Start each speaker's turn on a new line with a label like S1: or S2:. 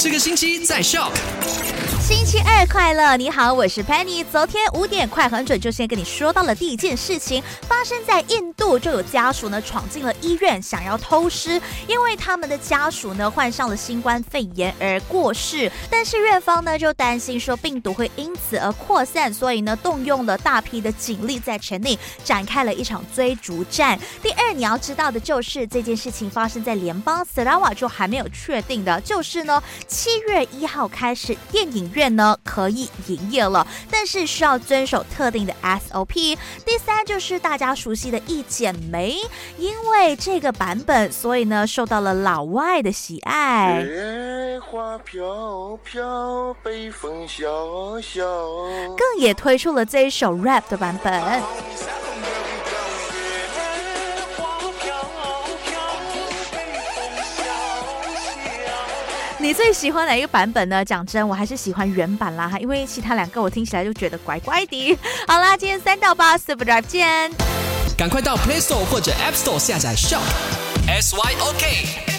S1: 这个星期在 Shock。
S2: 星期二快乐！你好，我是 Penny。昨天五点快很准，就先跟你说到了第一件事情，发生在印度，就有家属呢闯进了医院，想要偷尸，因为他们的家属呢患上了新冠肺炎而过世。但是院方呢就担心说病毒会因此而扩散，所以呢动用了大批的警力在城内展开了一场追逐战。第二，你要知道的就是这件事情发生在联邦斯拉瓦，就还没有确定的，就是呢七月一号开始电影院。院呢可以营业了，但是需要遵守特定的 SOP。第三就是大家熟悉的《一剪梅》，因为这个版本，所以呢受到了老外的喜爱。花飘飘，北风萧萧，更也推出了这一首 rap 的版本。你最喜欢哪一个版本呢？讲真，我还是喜欢原版啦哈，因为其他两个我听起来就觉得怪怪的。好啦，今天三到八，Subscribe 见，
S1: 赶快到 Play Store 或者 App Store 下载 Shop S Y O K。